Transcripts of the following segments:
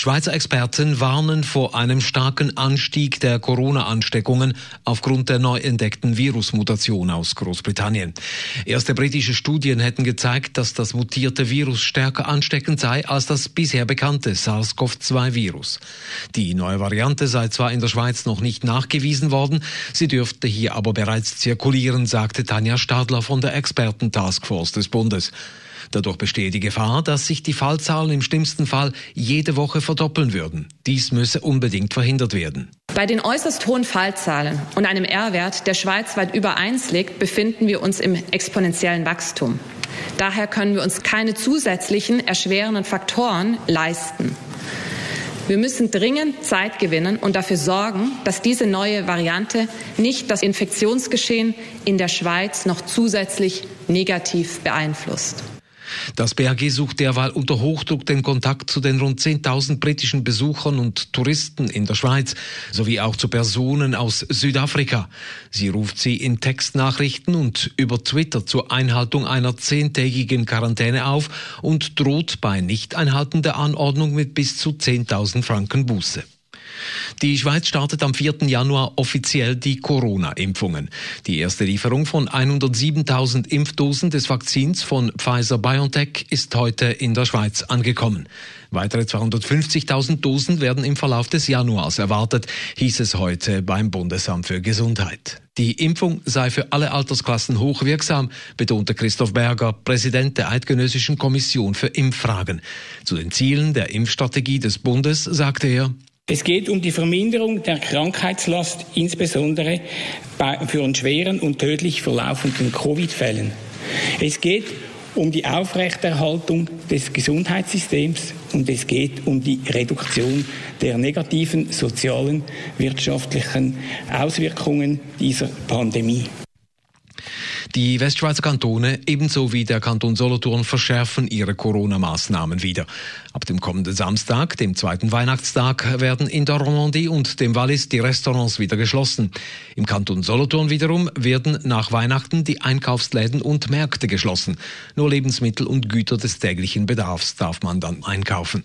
Schweizer Experten warnen vor einem starken Anstieg der Corona-Ansteckungen aufgrund der neu entdeckten Virusmutation aus Großbritannien. Erste britische Studien hätten gezeigt, dass das mutierte Virus stärker ansteckend sei als das bisher bekannte SARS-CoV-2-Virus. Die neue Variante sei zwar in der Schweiz noch nicht nachgewiesen worden, sie dürfte hier aber bereits zirkulieren, sagte Tanja Stadler von der Experten-Taskforce des Bundes. Dadurch bestehe die Gefahr, dass sich die Fallzahlen im schlimmsten Fall jede Woche verdoppeln würden. Dies müsse unbedingt verhindert werden. Bei den äußerst hohen Fallzahlen und einem R-Wert, der schweizweit über 1 liegt, befinden wir uns im exponentiellen Wachstum. Daher können wir uns keine zusätzlichen erschwerenden Faktoren leisten. Wir müssen dringend Zeit gewinnen und dafür sorgen, dass diese neue Variante nicht das Infektionsgeschehen in der Schweiz noch zusätzlich negativ beeinflusst. Das BAG sucht derweil unter Hochdruck den Kontakt zu den rund 10.000 britischen Besuchern und Touristen in der Schweiz sowie auch zu Personen aus Südafrika. Sie ruft sie in Textnachrichten und über Twitter zur Einhaltung einer zehntägigen Quarantäne auf und droht bei Nichteinhalten der Anordnung mit bis zu 10.000 Franken Buße. Die Schweiz startet am 4. Januar offiziell die Corona-Impfungen. Die erste Lieferung von 107.000 Impfdosen des Vakzins von Pfizer-BioNTech ist heute in der Schweiz angekommen. Weitere 250.000 Dosen werden im Verlauf des Januars erwartet, hieß es heute beim Bundesamt für Gesundheit. Die Impfung sei für alle Altersklassen hochwirksam, betonte Christoph Berger, Präsident der Eidgenössischen Kommission für Impffragen. Zu den Zielen der Impfstrategie des Bundes sagte er, es geht um die Verminderung der Krankheitslast, insbesondere für einen schweren und tödlich verlaufenden Covid-Fällen. Es geht um die Aufrechterhaltung des Gesundheitssystems und es geht um die Reduktion der negativen sozialen, wirtschaftlichen Auswirkungen dieser Pandemie. Die Westschweizer Kantone ebenso wie der Kanton Solothurn verschärfen ihre Corona-Maßnahmen wieder. Ab dem kommenden Samstag, dem zweiten Weihnachtstag, werden in der Romandie und dem Wallis die Restaurants wieder geschlossen. Im Kanton Solothurn wiederum werden nach Weihnachten die Einkaufsläden und Märkte geschlossen. Nur Lebensmittel und Güter des täglichen Bedarfs darf man dann einkaufen.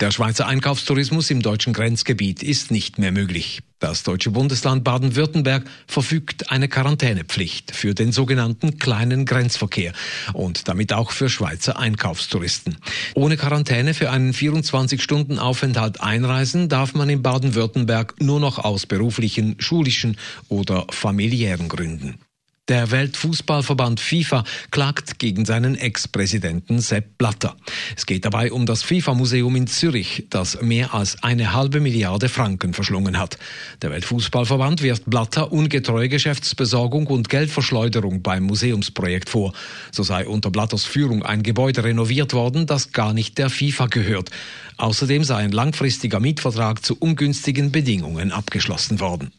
Der Schweizer Einkaufstourismus im deutschen Grenzgebiet ist nicht mehr möglich. Das deutsche Bundesland Baden-Württemberg verfügt eine Quarantänepflicht für den sogenannten kleinen Grenzverkehr und damit auch für Schweizer Einkaufstouristen. Ohne Quarantäne für einen 24-Stunden-Aufenthalt einreisen darf man in Baden-Württemberg nur noch aus beruflichen, schulischen oder familiären Gründen. Der Weltfußballverband FIFA klagt gegen seinen Ex-Präsidenten Sepp Blatter. Es geht dabei um das FIFA-Museum in Zürich, das mehr als eine halbe Milliarde Franken verschlungen hat. Der Weltfußballverband wirft Blatter ungetreue Geschäftsbesorgung und Geldverschleuderung beim Museumsprojekt vor. So sei unter Blatters Führung ein Gebäude renoviert worden, das gar nicht der FIFA gehört. Außerdem sei ein langfristiger Mietvertrag zu ungünstigen Bedingungen abgeschlossen worden.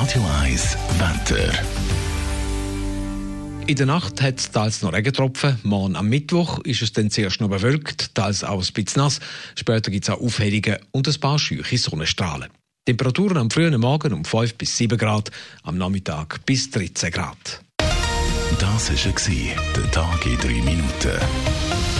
Radio 1 Wetter. In der Nacht hat es teils noch Regentropfen. Morgen am Mittwoch ist es dann zuerst noch bewölkt, teils auch ein bisschen nass. Später gibt es auch Aufhellungen und ein paar scheuche Sonnenstrahlen. Temperaturen am frühen Morgen um 5 bis 7 Grad, am Nachmittag bis 13 Grad. Das war der Tag in 3 Minuten.